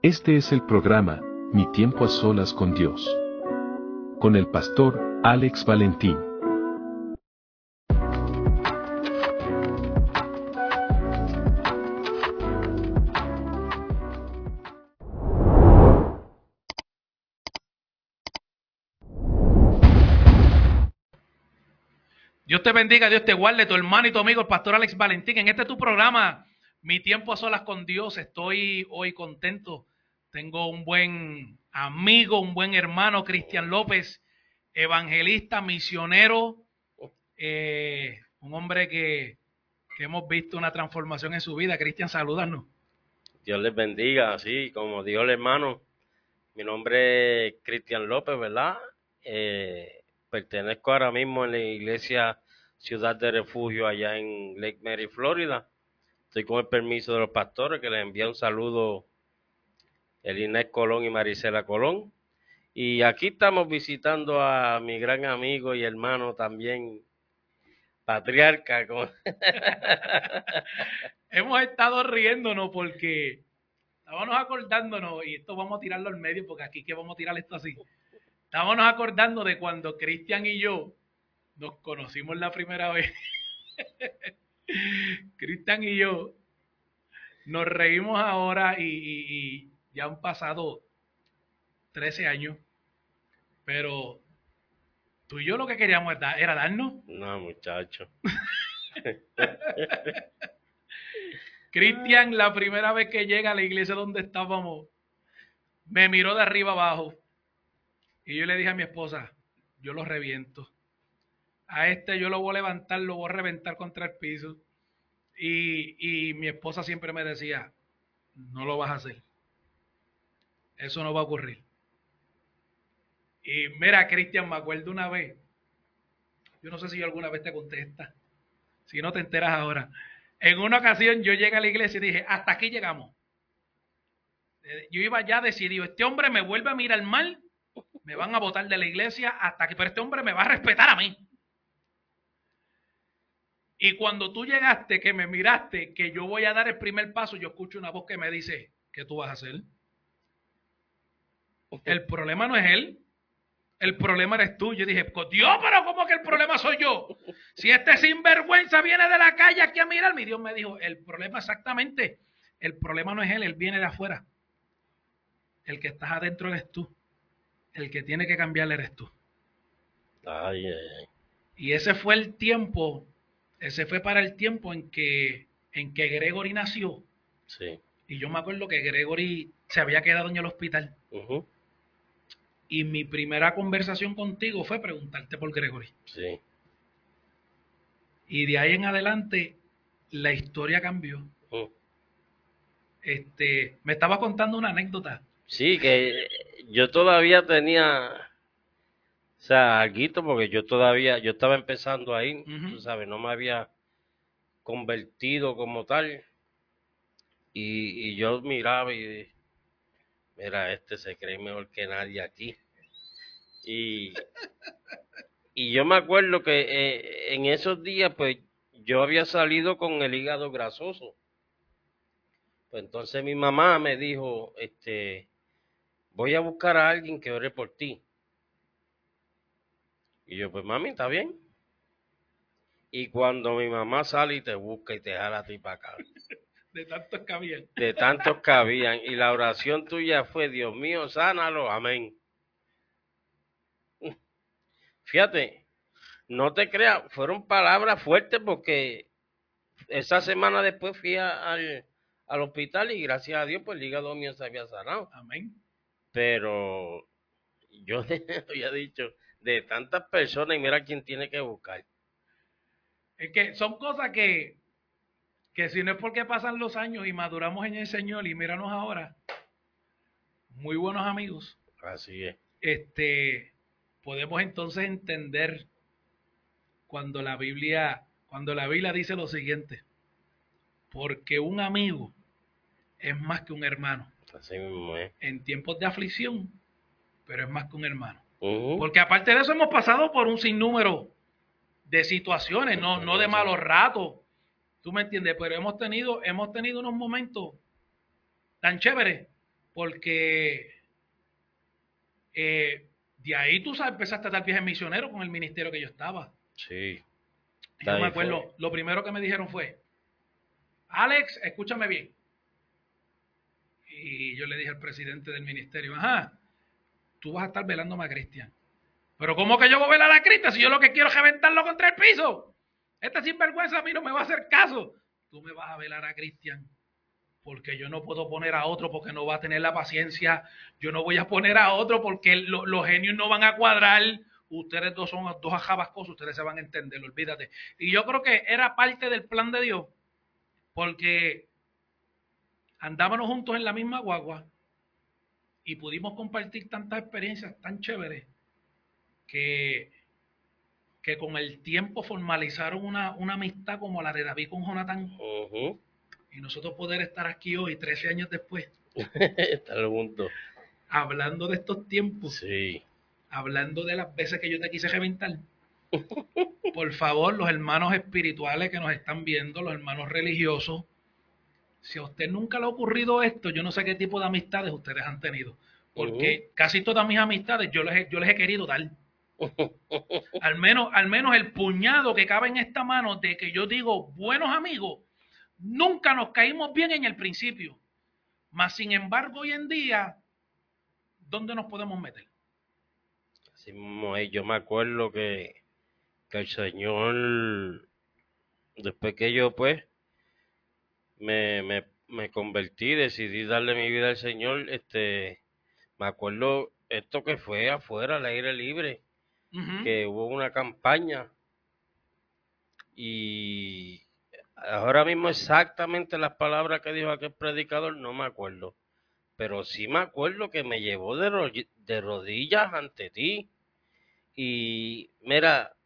Este es el programa, Mi tiempo a solas con Dios. Con el pastor Alex Valentín. Dios te bendiga, Dios te guarde, tu hermano y tu amigo, el pastor Alex Valentín. En este tu programa, Mi tiempo a solas con Dios, estoy hoy contento tengo un buen amigo, un buen hermano, Cristian López, evangelista, misionero, eh, un hombre que, hemos visto una transformación en su vida. Cristian, salúdanos. Dios les bendiga, así como dijo el hermano. Mi nombre es Cristian López, ¿verdad? Eh, pertenezco ahora mismo en la iglesia Ciudad de Refugio allá en Lake Mary, Florida. Estoy con el permiso de los pastores que les envía un saludo el Inés Colón y Marisela Colón. Y aquí estamos visitando a mi gran amigo y hermano también, patriarca. Hemos estado riéndonos porque estábamos acordándonos, y esto vamos a tirarlo al medio porque aquí que vamos a tirar esto así. Estábamos acordando de cuando Cristian y yo nos conocimos la primera vez. Cristian y yo nos reímos ahora y, ya han pasado 13 años, pero tú y yo lo que queríamos era darnos. No, muchacho. Cristian, la primera vez que llega a la iglesia donde estábamos, me miró de arriba abajo y yo le dije a mi esposa, yo lo reviento. A este yo lo voy a levantar, lo voy a reventar contra el piso. Y, y mi esposa siempre me decía, no lo vas a hacer. Eso no va a ocurrir. Y mira, Cristian, me acuerdo una vez. Yo no sé si yo alguna vez te contesta. Si no te enteras ahora. En una ocasión yo llegué a la iglesia y dije, hasta aquí llegamos. Eh, yo iba ya decidido, este hombre me vuelve a mirar mal, me van a votar de la iglesia hasta que, pero este hombre me va a respetar a mí. Y cuando tú llegaste, que me miraste, que yo voy a dar el primer paso, yo escucho una voz que me dice, ¿qué tú vas a hacer? El problema no es él. El problema eres tú. Yo dije, pues, Dios, pero ¿cómo que el problema soy yo? Si este sinvergüenza viene de la calle aquí a mirarme, Dios me dijo, el problema exactamente, el problema no es él, él viene de afuera. El que estás adentro eres tú. El que tiene que cambiar eres tú. Ay, ay, Y ese fue el tiempo, ese fue para el tiempo en que, en que Gregory nació. Sí. Y yo me acuerdo que Gregory se había quedado en el hospital. Y mi primera conversación contigo fue preguntarte por Gregory. Sí. Y de ahí en adelante la historia cambió. Este, me estaba contando una anécdota. Sí, que yo todavía tenía, o sea, algo, porque yo todavía, yo estaba empezando ahí, tú sabes, no me había convertido como tal. Y, y yo miraba y mira, este se cree mejor que nadie aquí. Y, y yo me acuerdo que eh, en esos días, pues yo había salido con el hígado grasoso. Pues entonces mi mamá me dijo, este, voy a buscar a alguien que ore por ti. Y yo, pues mami, está bien. Y cuando mi mamá sale y te busca y te jala a ti para acá. De tantos que habían. De tantos que habían. Y la oración tuya fue, Dios mío, sánalo, amén. Fíjate, no te creas, fueron palabras fuertes porque esa semana después fui al, al hospital y gracias a Dios pues el hígado mío se había sanado. Amén. Pero yo había dicho, de tantas personas y mira quién tiene que buscar. Es que son cosas que que si no es porque pasan los años y maduramos en el Señor y míranos ahora, muy buenos amigos. Así es. Este, podemos entonces entender cuando la Biblia, cuando la Biblia dice lo siguiente, porque un amigo es más que un hermano. Así mismo. En tiempos de aflicción, pero es más que un hermano. Porque aparte de eso hemos pasado por un sinnúmero de situaciones, no, no de malos ratos, ¿Tú me entiendes? Pero hemos tenido, hemos tenido unos momentos tan chéveres porque eh, de ahí tú sabes, empezaste a dar viajes misioneros con el ministerio que yo estaba. Sí. yo me acuerdo, lo primero que me dijeron fue, Alex, escúchame bien. Y yo le dije al presidente del ministerio, ajá, tú vas a estar velándome a Cristian. Pero ¿cómo que yo voy a velar a Cristian si yo lo que quiero es reventarlo contra el piso? Este sinvergüenza a mí no me va a hacer caso. Tú me vas a velar a Cristian porque yo no puedo poner a otro porque no va a tener la paciencia, yo no voy a poner a otro porque los genios no van a cuadrar, ustedes dos son dos ajabascos, ustedes se van a entender, olvídate. Y yo creo que era parte del plan de Dios, porque andábamos juntos en la misma guagua y pudimos compartir tantas experiencias tan chéveres que, que con el tiempo formalizaron una, amistad como la de David con Jonathan y nosotros poder estar aquí hoy, 13 años después. estar juntos. Hablando de estos tiempos. Sí. Hablando de las veces que yo te quise reventar. Por favor, los hermanos espirituales que nos están viendo, los hermanos religiosos, si a usted nunca le ha ocurrido esto, yo no sé qué tipo de amistades ustedes han tenido. Porque casi todas mis amistades yo les, he, yo les he querido dar. al, menos, al menos el puñado que cabe en esta mano de que yo digo buenos amigos, Nunca nos caímos bien en el principio. Mas, sin embargo, hoy en día, ¿dónde nos podemos meter? Así yo me acuerdo que, que el Señor, después que yo, pues, me, me, me convertí, decidí darle mi vida al Señor, este, me acuerdo esto que fue afuera, al aire libre, que hubo una campaña y Ahora mismo exactamente las palabras que dijo aquel predicador no me acuerdo. Pero sí me acuerdo que me llevó de, de rodillas ante ti. Y mira,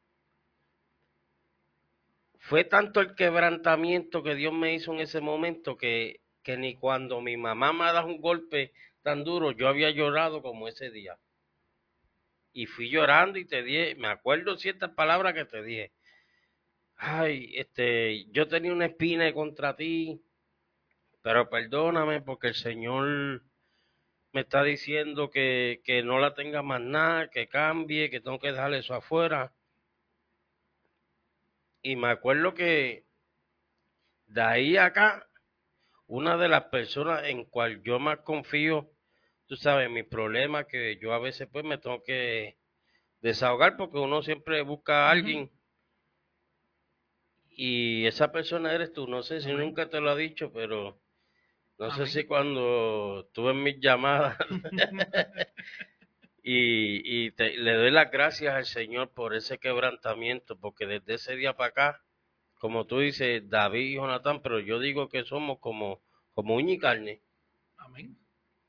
fue tanto el quebrantamiento que Dios me hizo en ese momento que, que ni cuando mi mamá me dado un golpe tan duro yo había llorado como ese día. Y fui llorando y te dije, me acuerdo ciertas palabras que te dije ay, este, yo tenía una espina contra ti, pero perdóname porque el Señor me está diciendo que, que no la tenga más nada, que cambie, que tengo que dejarle eso afuera. Y me acuerdo que de ahí acá, una de las personas en cual yo más confío, tú sabes, mis problemas que yo a veces pues me tengo que desahogar porque uno siempre busca a alguien. Y esa persona eres tú. No sé si nunca te lo ha dicho, pero no sé si cuando tuve mis llamadas y, y le doy las gracias al Señor por ese quebrantamiento, porque desde ese día para acá, como tú dices, David y Jonathan, pero yo digo que somos como, como uña y carne. Amén.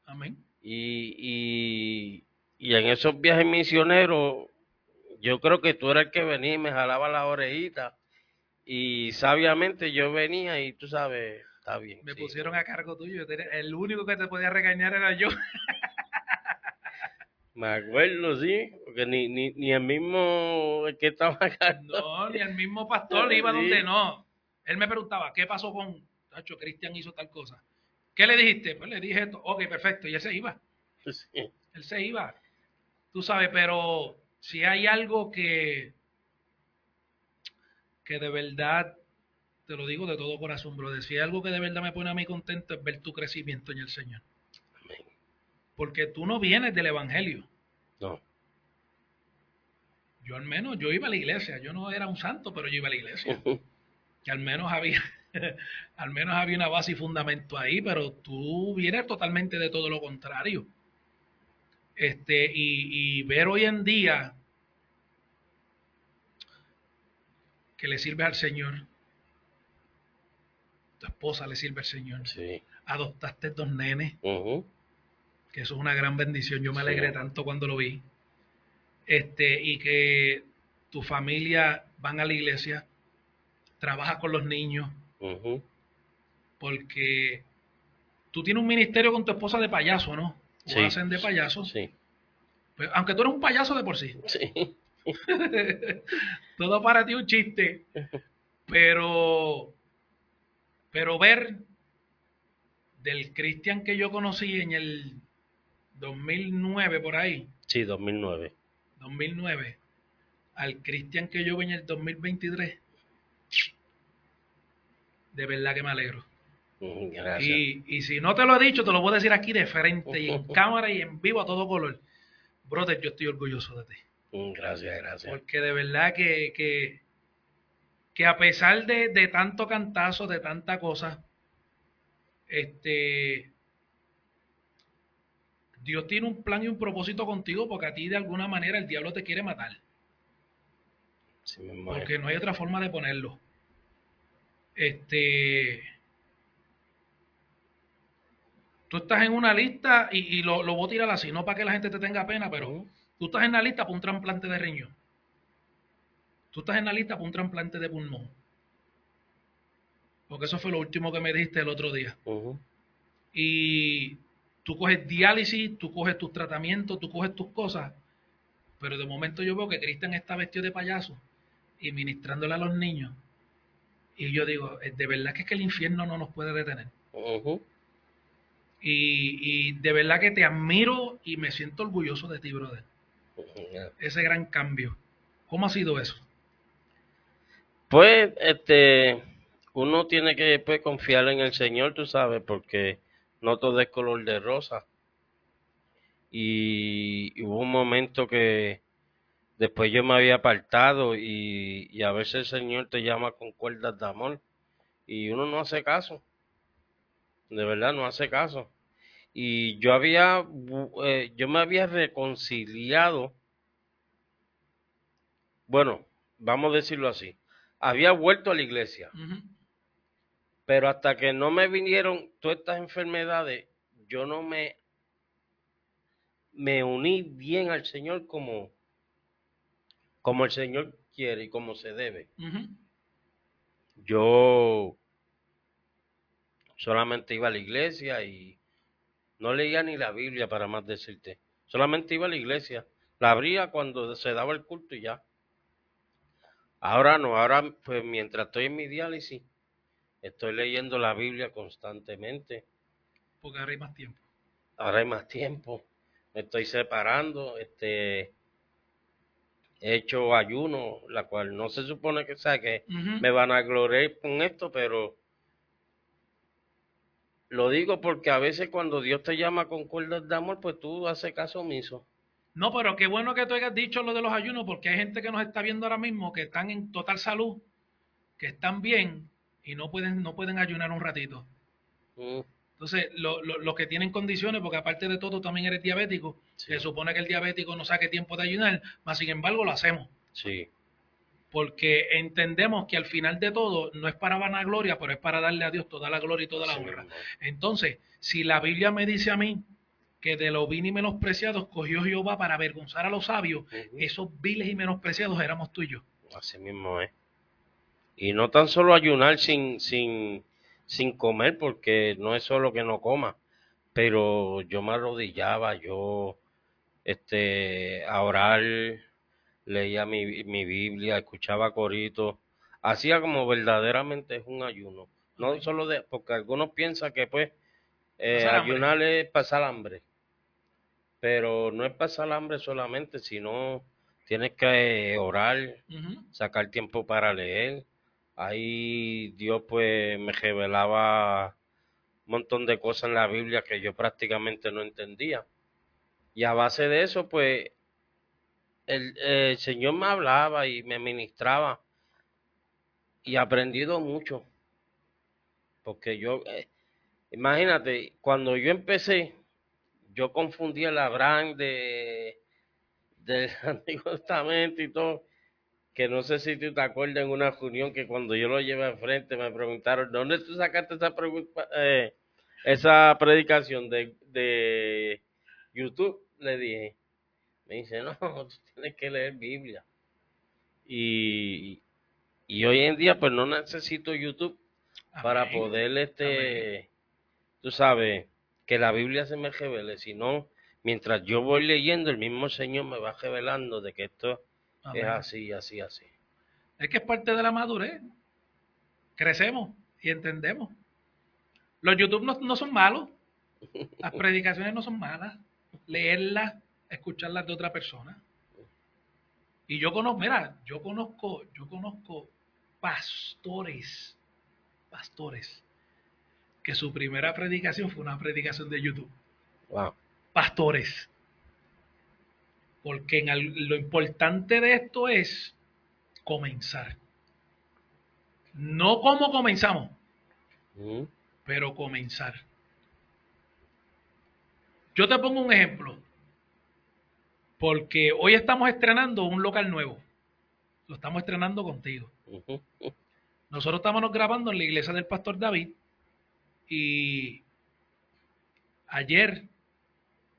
Amén. Y, y, y en esos viajes misioneros, yo creo que tú eras el que venía y me jalaba las orejitas y sabiamente yo venía y tú sabes, está bien. Me pusieron a cargo tuyo. El único que te podía regañar era yo. Me acuerdo, sí, porque ni, ni, ni el mismo que estaba acá. No, ni el mismo pastor iba donde no. Él me preguntaba, ¿qué pasó con Tacho? Cristian hizo tal cosa. ¿Qué le dijiste? Pues le dije esto, ok, perfecto, y él se iba. Él se iba. Tú sabes, pero si hay algo que que de verdad, te lo digo de todo corazón, bro, si hay algo que de verdad me pone a mí contento es ver tu crecimiento en el Señor. Porque tú no vienes del Evangelio. No. Yo al menos, yo iba a la iglesia, yo no era un santo, pero yo iba a la iglesia. que al menos había, al menos había una base y fundamento ahí, pero tú vienes totalmente de todo lo contrario. Este, y, y ver hoy en día que le sirve al Señor. Tu esposa le sirve al Señor. Sí. Adoptaste dos nenes. Que eso es una gran bendición. Yo me alegré tanto cuando lo vi. Este, y que tu familia van a la iglesia, trabaja con los niños. Porque tú tienes un ministerio con tu esposa de payaso, ¿no? O hacen de payaso. Sí. Pues, aunque tú eres un payaso de por sí. Sí. Todo para ti un chiste. Pero, pero ver, del Cristian que yo conocí en el 2009 por ahí. Sí, 2009. 2009 al Cristian que yo vi en el 2023. De verdad que me alegro. Gracias. Y, y si no te lo he dicho, te lo voy a decir aquí de frente y en cámara y en vivo a todo color. Brother, yo estoy orgulloso de ti. Gracias, gracias. Porque de verdad que, que, que a pesar de, de, tanto cantazo, de tanta cosa, este, Dios tiene un plan y un propósito contigo porque a ti de alguna manera el diablo te quiere matar. Sí, porque no hay otra forma de ponerlo. Este, tú estás en una lista y, y lo, lo, voy a tirar así, no para que la gente te tenga pena, pero uh -huh. tú estás en la lista para un trasplante de riñón. Tú estás en la lista para un trasplante de pulmón. Porque eso fue lo último que me dijiste el otro día. Uh -huh. Y tú coges diálisis, tú coges tus tratamientos, tú coges tus cosas. Pero de momento yo veo que Cristian está vestido de payaso y ministrándole a los niños. Y yo digo, de verdad que es que el infierno no nos puede detener. Uh -huh. Y, y, de verdad que te admiro y me siento orgulloso de ti, brother. Ese gran cambio. ¿Cómo ha sido eso? Pues, este, uno tiene que pues, confiar en el Señor, tú sabes, porque no todo es color de rosa. Y, hubo un momento que después yo me había apartado y, a veces el Señor te llama con cuerdas de amor y uno no hace caso. De verdad no hace caso. Y yo había, eh, yo me había reconciliado. Bueno, vamos a decirlo así. Había vuelto a la iglesia. Pero hasta que no me vinieron todas estas enfermedades, yo no me, me uní bien al Señor como, como el Señor quiere y como se debe. Uh -huh. Yo solamente iba a la iglesia y no leía ni la Biblia para más decirte. Solamente iba a la iglesia. La abría cuando se daba el culto y ya. Ahora no, ahora pues mientras estoy en mi diálisis, estoy leyendo la Biblia constantemente. Porque ahora hay más tiempo. Ahora hay más tiempo. Me estoy separando, este he hecho ayuno, la cual no se supone que sea que Uh -huh. me van a gloriar con esto, pero lo digo porque a veces cuando Dios te llama con cuerdas de amor, pues tú haces caso omiso. No, pero qué bueno que tú hayas dicho lo de los ayunos, porque hay gente que nos está viendo ahora mismo que están en total salud, que están bien y no pueden, no pueden ayunar un ratito. Mm, Entonces, los lo, lo que tienen condiciones, porque aparte de todo también eres diabético, Sí. se supone que el diabético no saque tiempo de ayunar, mas sin embargo lo hacemos. sí, Porque entendemos que al final de todo no es para vanagloria, pero es para darle a Dios toda la gloria y toda la sí honra. Entonces, si la Biblia me dice a mí que de los viles y menospreciados cogió Jehová para avergonzar a los sabios, esos viles y menospreciados éramos tú y yo. Así mismo es. Y no tan solo ayunar sin, sin, sin comer, porque no es solo que no coma, pero yo me arrodillaba, yo este, a orar, leía mi, mi Biblia, escuchaba coritos, hacía como verdaderamente es un ayuno. No solo de, porque algunos piensan que pues eh, ayunar es pasar hambre, pero no es pasar hambre solamente, sino tienes que eh, orar, sacar tiempo para leer. Ahí Dios pues me revelaba un montón de cosas en la Biblia que yo prácticamente no entendía. Y a base de eso pues el, Señor me hablaba y me ministraba y aprendido mucho. Porque yo, eh, imagínate, cuando yo empecé, yo confundía el Abraham de, del Antiguo Testamento y todo que no sé si tú te acuerdas en una reunión que cuando yo lo llevé al frente me preguntaron, ¿de dónde tú sacaste esa, pregunta, eh, esa predicación de, de YouTube? Le dije, me dice, no, tú tienes que leer Biblia. Y, y hoy en día pues no necesito YouTube para poder, este, tú sabes, que la Biblia se me revele, sino mientras yo voy leyendo, el mismo Señor me va revelando de que esto Amén. es así, así, así. Es que es parte de la madurez. Crecemos y entendemos. Los YouTube no, no son malos. Las predicaciones no son malas. Leerlas, escucharlas de otra persona. Y yo conozco, mira, yo conozco, yo conozco pastores, pastores, que su primera predicación fue una predicación de YouTube. Wow. Pastores. Porque en lo importante de esto es comenzar. No cómo comenzamos, pero comenzar. Yo te pongo un ejemplo, porque hoy estamos estrenando un local nuevo. Lo estamos estrenando contigo. Nosotros estábamos grabando en la iglesia del pastor David y ayer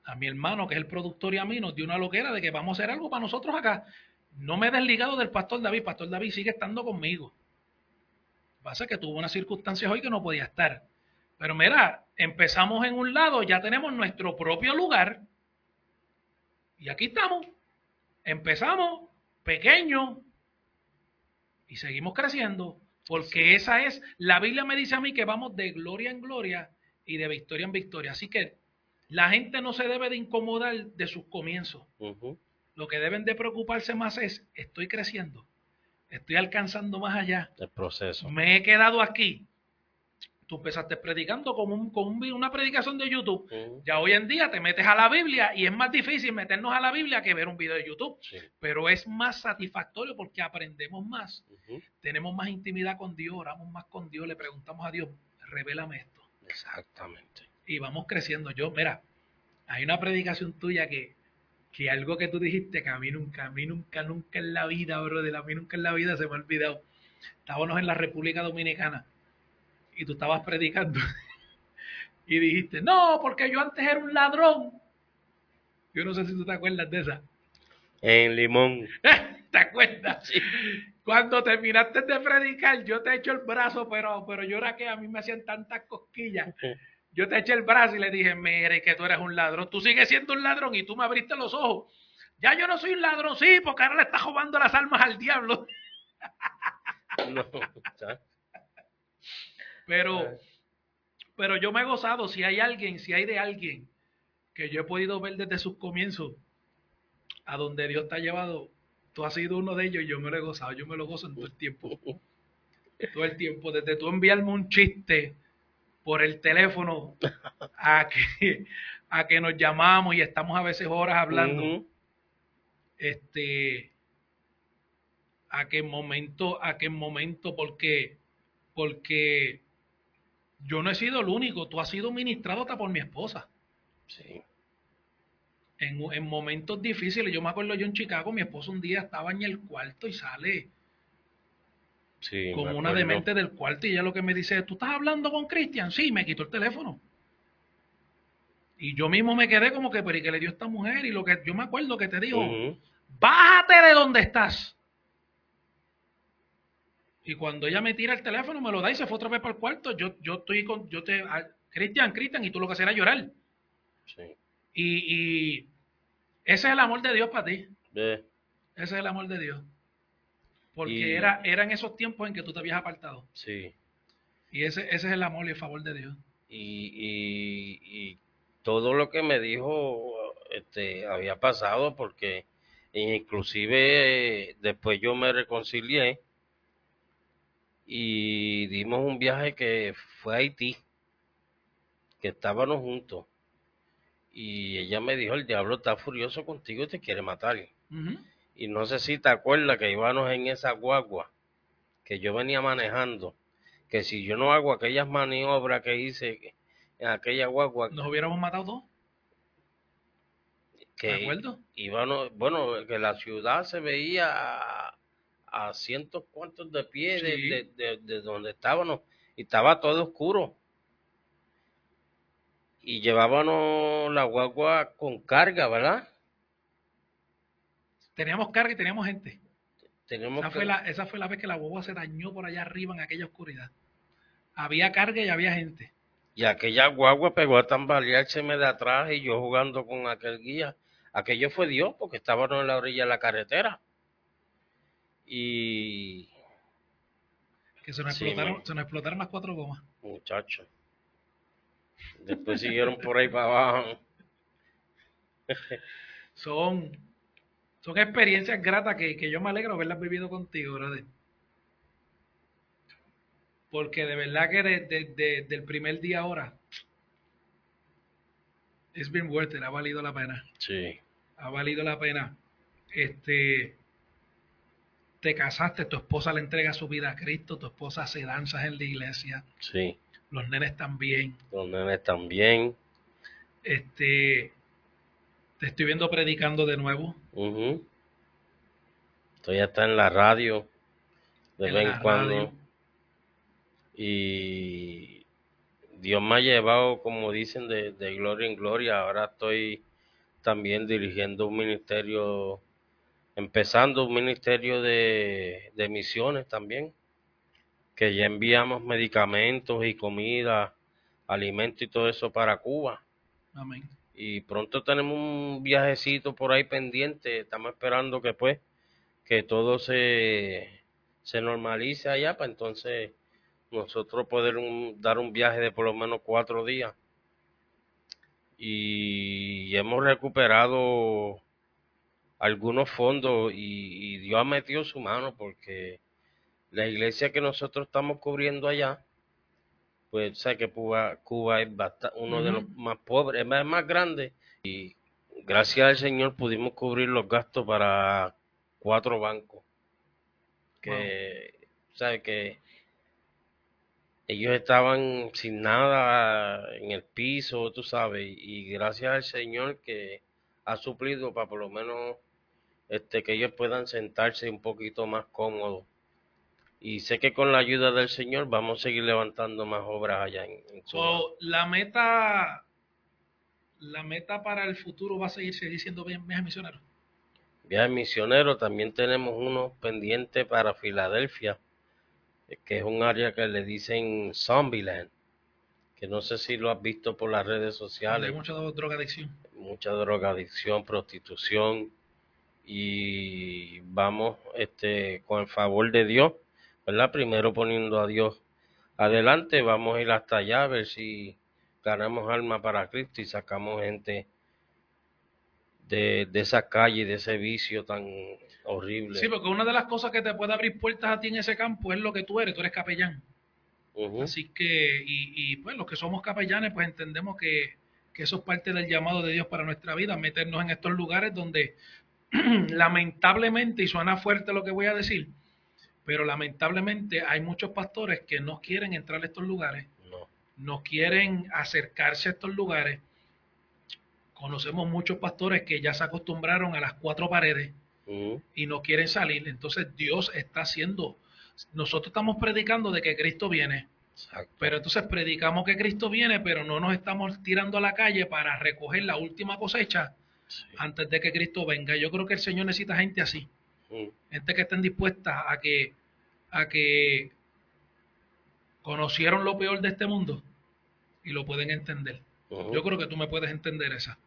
a mi hermano, que es el productor y a mí, nos dio una loquera de que vamos a hacer algo para nosotros acá. No me he desligado del pastor David, pastor David sigue estando conmigo. Pasa que tuvo unas circunstancias hoy que no podía estar. Pero mira, empezamos en un lado, ya tenemos nuestro propio lugar y aquí estamos. Empezamos pequeño y seguimos creciendo porque esa es, la Biblia me dice a mí que vamos de gloria en gloria y de victoria en victoria. Así que la gente no se debe de incomodar de sus comienzos. Lo que deben de preocuparse más es, estoy creciendo, estoy alcanzando más allá, El proceso. me he quedado aquí. Tú empezaste predicando con, un, con un una predicación de YouTube. Ya hoy en día te metes a la Biblia y es más difícil meternos a la Biblia que ver un video de YouTube. Sí. Pero es más satisfactorio porque aprendemos más, tenemos más intimidad con Dios, oramos más con Dios, le preguntamos a Dios, revélame esto. Exactamente. Y vamos creciendo. Yo, mira, hay una predicación tuya que, que algo que tú dijiste que a mí nunca, a mí nunca, nunca en la vida, brother, a mí nunca en la vida se me ha olvidado. Estábamos en la República Dominicana y tú estabas predicando y dijiste, no, porque yo antes era un ladrón. Yo no sé si tú te acuerdas de esa. En Limón. ¿Te acuerdas? Sí. Cuando terminaste de predicar, yo te echo el brazo, pero, pero yo era que a mí me hacían tantas cosquillas. Yo te eché el brazo y le dije, mire, que tú eres un ladrón. Tú sigues siendo un ladrón y tú me abriste los ojos. Ya yo no soy un ladrón, sí, porque ahora le estás robando las almas al diablo. No. Pero, pero yo me he gozado. Si hay alguien, si hay de alguien que yo he podido ver desde sus comienzos a donde Dios te ha llevado, tú has sido uno de ellos y yo me lo he gozado. Yo me lo gozo en todo el tiempo. Todo el tiempo. Desde tú enviarme un chiste por el teléfono a que, a que nos llamamos y estamos a veces horas hablando. Este a qué momento a qué momento porque porque yo no he sido el único tú has sido ministrado hasta por mi esposa Sí. en, en momentos difíciles yo me acuerdo yo en Chicago mi esposa un día estaba en el cuarto y sale Sí. como una demente del cuarto y ella lo que me dice tú estás hablando con Cristian sí me quitó el teléfono y yo mismo me quedé como que pero ¿y qué le dio esta mujer y lo que yo me acuerdo que te dijo bájate de donde estás. Y cuando ella me tira el teléfono, me lo da y se fue otra vez para el cuarto. Yo, yo estoy con, yo te, ah, Cristian, Cristian, y tú lo que haces era llorar. Sí. Y, y ese es el amor de Dios para ti. Ese es el amor de Dios. Porque Y- era, eran esos tiempos en que tú te habías apartado. Sí. Y ese, ese es el amor y el favor de Dios. y, y, y todo lo que me dijo este había pasado porque inclusive eh, después yo me reconcilié y dimos un viaje que fue a Haití que estábamos juntos y ella me dijo el diablo está furioso contigo y te quiere matar Ujú. Y no sé si te acuerdas que íbamos en esa guagua que yo venía manejando que si yo no hago aquellas maniobras que hice en aquella guagua Nos hubiéramos matado todos. ¿De que acuerdo? íbamos, bueno, que la ciudad se veía a, a cientos cuantos de pies de, Sí. de- de- de donde estábamos y estaba todo oscuro. Y llevábamos la guagua con carga, ¿verdad? Teníamos carga y teníamos gente. Tenemos Esa fue, la, esa fue la vez que la boba se dañó por allá arriba en aquella oscuridad. Había carga y había gente. Y aquella guagua pegó a tambaleárseme de atrás y yo jugando con aquel guía. Aquello fue Dios porque estábamos en la orilla de la carretera. Y Que se nos, Sí, explotaron, se nos explotaron las cuatro gomas. muchacho, Después siguieron por ahí para abajo. son, son experiencias gratas que, que yo me alegro haberlas vivido contigo, brother. Porque de verdad que desde el primer día ahora, es bien worth it, ha valido la pena. Sí. Ha valido la pena. Este, te casaste, tu esposa le entrega su vida a Cristo, tu esposa hace danzas en la iglesia. Sí. Los nenes también. Los nenes también. Este, te estoy viendo predicando de nuevo. Estoy hasta en la radio de vez en cuando. Y Dios me ha llevado, como dicen, de, de gloria en gloria. Ahora estoy también dirigiendo un ministerio, empezando un ministerio de, de misiones también, que ya enviamos medicamentos y comida, alimentos y todo eso para Cuba. Amén. Y pronto tenemos un viajecito por ahí pendiente, estamos esperando que pues, que todo se, se normalice allá para entonces nosotros poder dar un viaje de por lo menos cuatro días. Y hemos recuperado algunos fondos y, Dios ha metido su mano porque la iglesia que nosotros estamos cubriendo allá, pues sé que Cuba, Cuba es uno de los más pobres, es más, más grande y gracias al Señor pudimos cubrir los gastos para cuatro bancos. Que, sabe que ellos estaban sin nada en el piso, tú sabes, y gracias al Señor que ha suplido para por lo menos este que ellos puedan sentarse un poquito más cómodos. Y sé que con la ayuda del Señor vamos a seguir levantando más obras allá en, la meta la meta para el futuro va a seguir, seguir siendo viajes misioneros. Viajes misioneros, también tenemos uno pendiente para Filadelfia que es un área que le dicen Zombieland, que no sé si lo has visto por las redes sociales. Hay mucha drogadicción. Mucha drogadicción, prostitución y vamos este con el favor de Dios, ¿verdad? Primero poniendo a Dios adelante, vamos a ir hasta allá a ver si ganamos alma para Cristo y sacamos gente de, de esa calle, de ese vicio tan horrible. Sí, porque una de las cosas que te puede abrir puertas a ti en ese campo es lo que tú eres, tú eres capellán. Así que, y, y, pues los que somos capellanes, pues entendemos que, que eso es parte del llamado de Dios para nuestra vida, meternos en estos lugares donde lamentablemente, y suena fuerte lo que voy a decir, pero lamentablemente hay muchos pastores que no quieren entrar a estos lugares, no, no quieren acercarse a estos lugares Conocemos muchos pastores que ya se acostumbraron a las cuatro paredes y no quieren salir. Entonces Dios está haciendo, nosotros estamos predicando de que Cristo viene. Pero entonces predicamos que Cristo viene, pero no nos estamos tirando a la calle para recoger la última cosecha antes de que Cristo venga. Yo creo que el Señor necesita gente así. Gente que estén dispuesta a que, a que conocieron lo peor de este mundo y lo pueden entender. Yo creo que tú me puedes entender esa.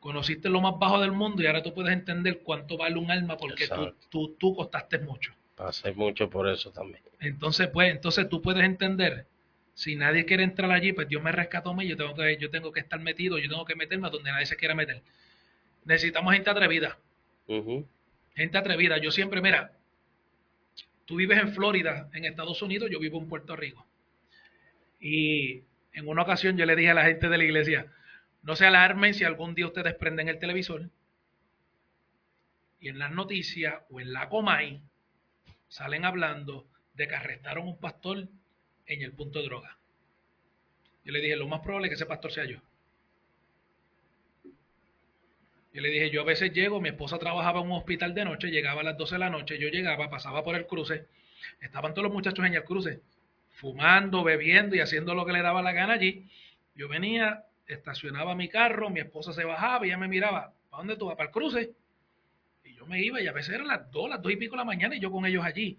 Conociste lo más bajo del mundo y ahora tú puedes entender cuánto vale un alma porque tú, tú, tú, costaste mucho. Pasé mucho por eso también. Entonces, pues, entonces tú puedes entender. Si nadie quiere entrar allí, pues Dios me rescató a mí, yo tengo que, yo tengo que estar metido, yo tengo que meterme donde nadie se quiera meter. Necesitamos gente atrevida. Gente atrevida. Yo siempre, mira, tú vives en Florida, en Estados Unidos, yo vivo en Puerto Rico. Y en una ocasión yo le dije a la gente de la iglesia, no se alarmen si algún día ustedes prenden el televisor y en las noticias o en la Comay salen hablando de que arrestaron un pastor en el punto de droga. Yo le dije, lo más probable es que ese pastor sea yo. Yo le dije, yo a veces llego, mi esposa trabajaba en un hospital de noche, llegaba a las 12 de la noche, yo llegaba, pasaba por el cruce, estaban todos los muchachos en el cruce, fumando, bebiendo y haciendo lo que le daba la gana allí. Yo venía, estacionaba mi carro, mi esposa se bajaba y ella me miraba, ¿para dónde tú vas? ¿Para el cruce? Y yo me iba y a veces eran las dos, las dos y pico de la mañana y yo con ellos allí.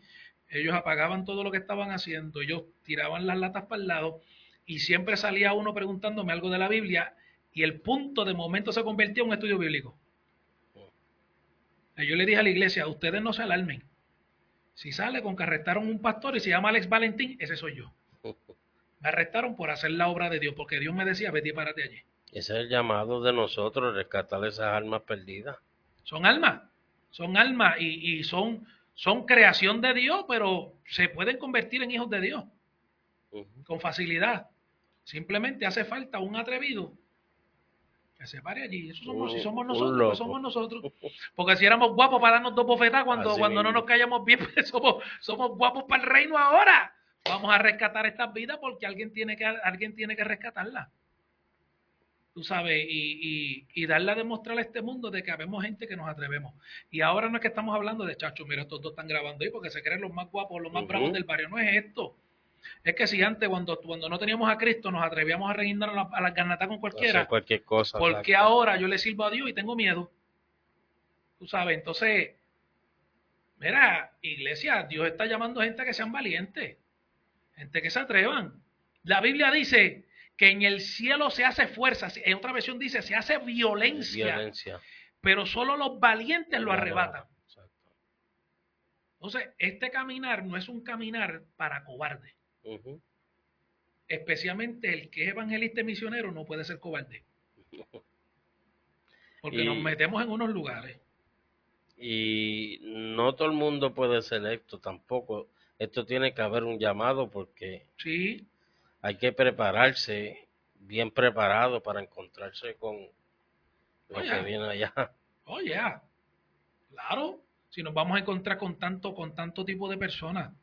Ellos apagaban todo lo que estaban haciendo, ellos tiraban las latas para el lado y siempre salía uno preguntándome algo de la Biblia y el punto de momento se convertía en un estudio bíblico. yo le dije a la iglesia, ustedes no se alarmen. Si sale con que arrestaron un pastor y se llama Alex Valentín, ese soy yo. Me arrestaron por hacer la obra de Dios, porque Dios me decía, vete y párate allí. Ese es el llamado de nosotros, rescatar esas almas perdidas. Son almas, son almas y, son, son creación de Dios, pero se pueden convertir en hijos de Dios con facilidad. Simplemente hace falta un atrevido que se pare allí. Eso somos, si somos nosotros, somos nosotros. Porque si éramos guapos para darnos dos bofetadas cuando, cuando no nos callamos bien, pues somos, somos guapos para el reino ahora. Vamos a rescatar estas vidas porque alguien tiene que, alguien tiene que rescatarla tú sabes, y, y, darle a demostrar a este mundo de que habemos gente que nos atrevemos. Y ahora no es que estamos hablando de chacho, mira, estos dos están grabando ahí porque se creen los más guapos, los más bravos del barrio. No es esto. Es que si antes, cuando, cuando no teníamos a Cristo, nos atrevíamos a reinar a la con cualquiera. cualquier cosa. Porque ahora yo le sirvo a Dios y tengo miedo. Tú sabes, entonces, mira, iglesia, Dios está llamando a gente a que sean valientes. Gente que se atrevan. La Biblia dice que en el cielo se hace fuerza. En otra versión dice, se hace violencia. violencia. Pero solo los valientes lo arrebatan. Entonces, este caminar no es un caminar para Especialmente el que es evangelista y misionero no puede ser cobarde. Porque nos metemos en unos lugares. Y no todo el mundo puede ser esto tampoco. Esto tiene que haber un llamado porque sí. hay que prepararse, bien preparado para encontrarse con lo que viene allá. Oye, claro, si nos vamos a encontrar con tanto, con tanto tipo de personas.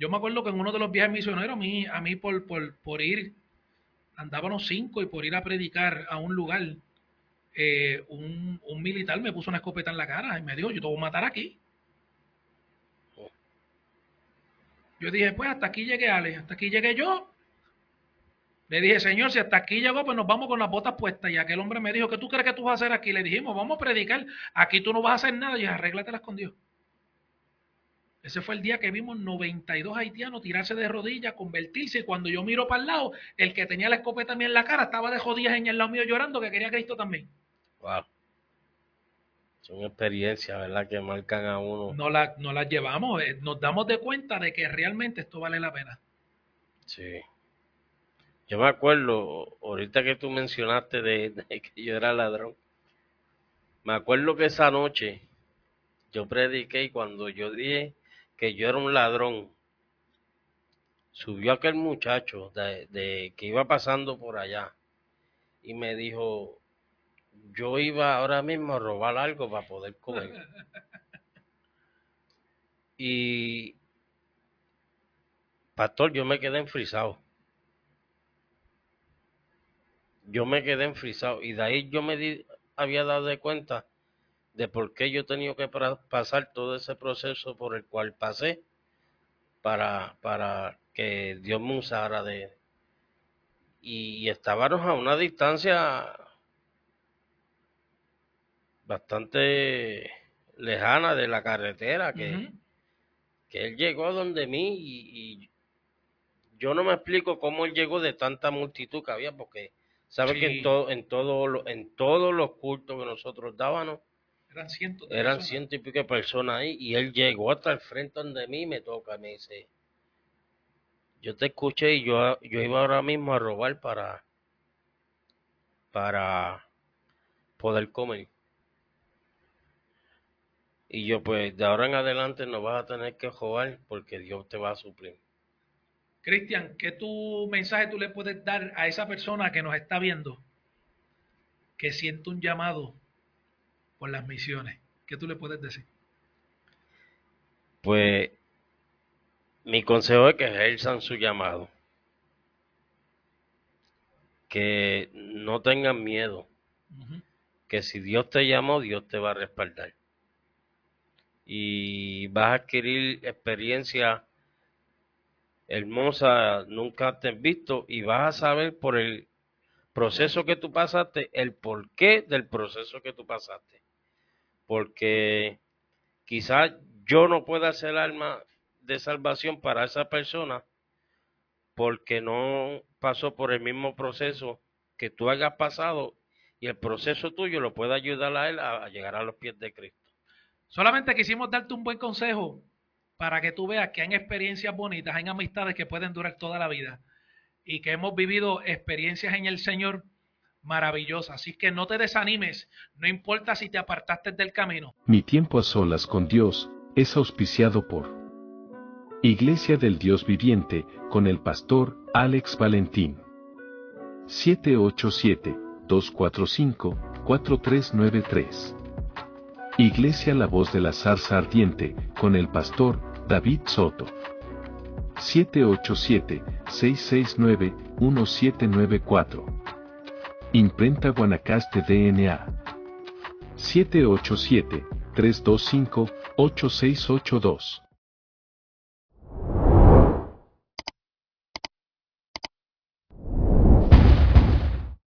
Yo me acuerdo que en uno de los viajes misioneros, a mí, a mí por, por, ir, andábamos cinco y por ir a predicar a un lugar, eh, un, militar me puso una escopeta en la cara y me dijo, yo te voy a matar aquí. Yo dije, pues hasta aquí llegué, Ale, hasta aquí llegué yo. Le dije, Señor, si hasta aquí llegó, pues nos vamos con las botas puestas. Y aquel hombre me dijo, ¿qué tú crees que tú vas a hacer aquí? Le dijimos, vamos a predicar. Aquí tú no vas a hacer nada. Y arréglatelas con Dios. Ese fue el día que vimos 92 haitianos tirarse de rodillas, convertirse. Y cuando yo miro para el lado, el que tenía la escopeta a mí en la cara estaba de jodillas en el lado mío llorando que quería a Cristo también. Wow. Son experiencias, ¿verdad? Que marcan a uno. No las no la llevamos. Eh, nos damos de cuenta de que realmente esto vale la pena. Sí. Yo me acuerdo, ahorita que tú mencionaste de, de que yo era ladrón. Me acuerdo que esa noche yo prediqué y cuando yo dije que yo era un ladrón. Subió aquel muchacho de, que iba pasando por allá y me dijo, yo iba ahora mismo a robar algo para poder comer. y, pastor, yo me quedé enfrisado. Yo me quedé enfrisado y de ahí yo me di, había dado de cuenta de por qué yo he tenido que pasar todo ese proceso por el cual pasé para, para que Dios me usara de... Y, estábamos a una distancia bastante lejana de la carretera, que, que él llegó donde mí y, yo no me explico cómo él llegó de tanta multitud que había, porque sabe que en, todo, en, todo, en todos los cultos que nosotros dábamos, eran cientos Eran ciento y pico de personas ahí y él llegó hasta el frente donde mí me toca, me dice, yo te escuché y yo, yo iba ahora mismo a robar para, para poder comer. Y yo pues de ahora en adelante no vas a tener que robar porque Dios te va a suplir. Cristian, ¿qué tu mensaje tú le puedes dar a esa persona que nos está viendo? Que siente un llamado por las misiones. ¿Qué tú le puedes decir? Pues mi consejo es que ejerzan su llamado. Que no tengan miedo. Que si Dios te llamó, Dios te va a respaldar. Y vas a adquirir experiencia hermosa, nunca te has visto, y vas a saber por el proceso que tú pasaste, el porqué del proceso que tú pasaste porque quizás yo no pueda ser alma de salvación para esa persona porque no pasó por el mismo proceso que tú hayas pasado y el proceso tuyo lo puede ayudar a él a, llegar a los pies de Cristo. Solamente quisimos darte un buen consejo para que tú veas que hay experiencias bonitas, hay amistades que pueden durar toda la vida. y que hemos vivido experiencias en el Señor maravillosas. Así que no te desanimes, no importa si te apartaste del camino. Mi tiempo a solas con Dios es auspiciado por Iglesia del Dios Viviente con el pastor Alex Valentín. 787-245-4393. Iglesia La Voz de la Zarza Ardiente con el pastor David Soto. 787-669-1794. Imprenta Guanacaste DNA. 787-325-8682.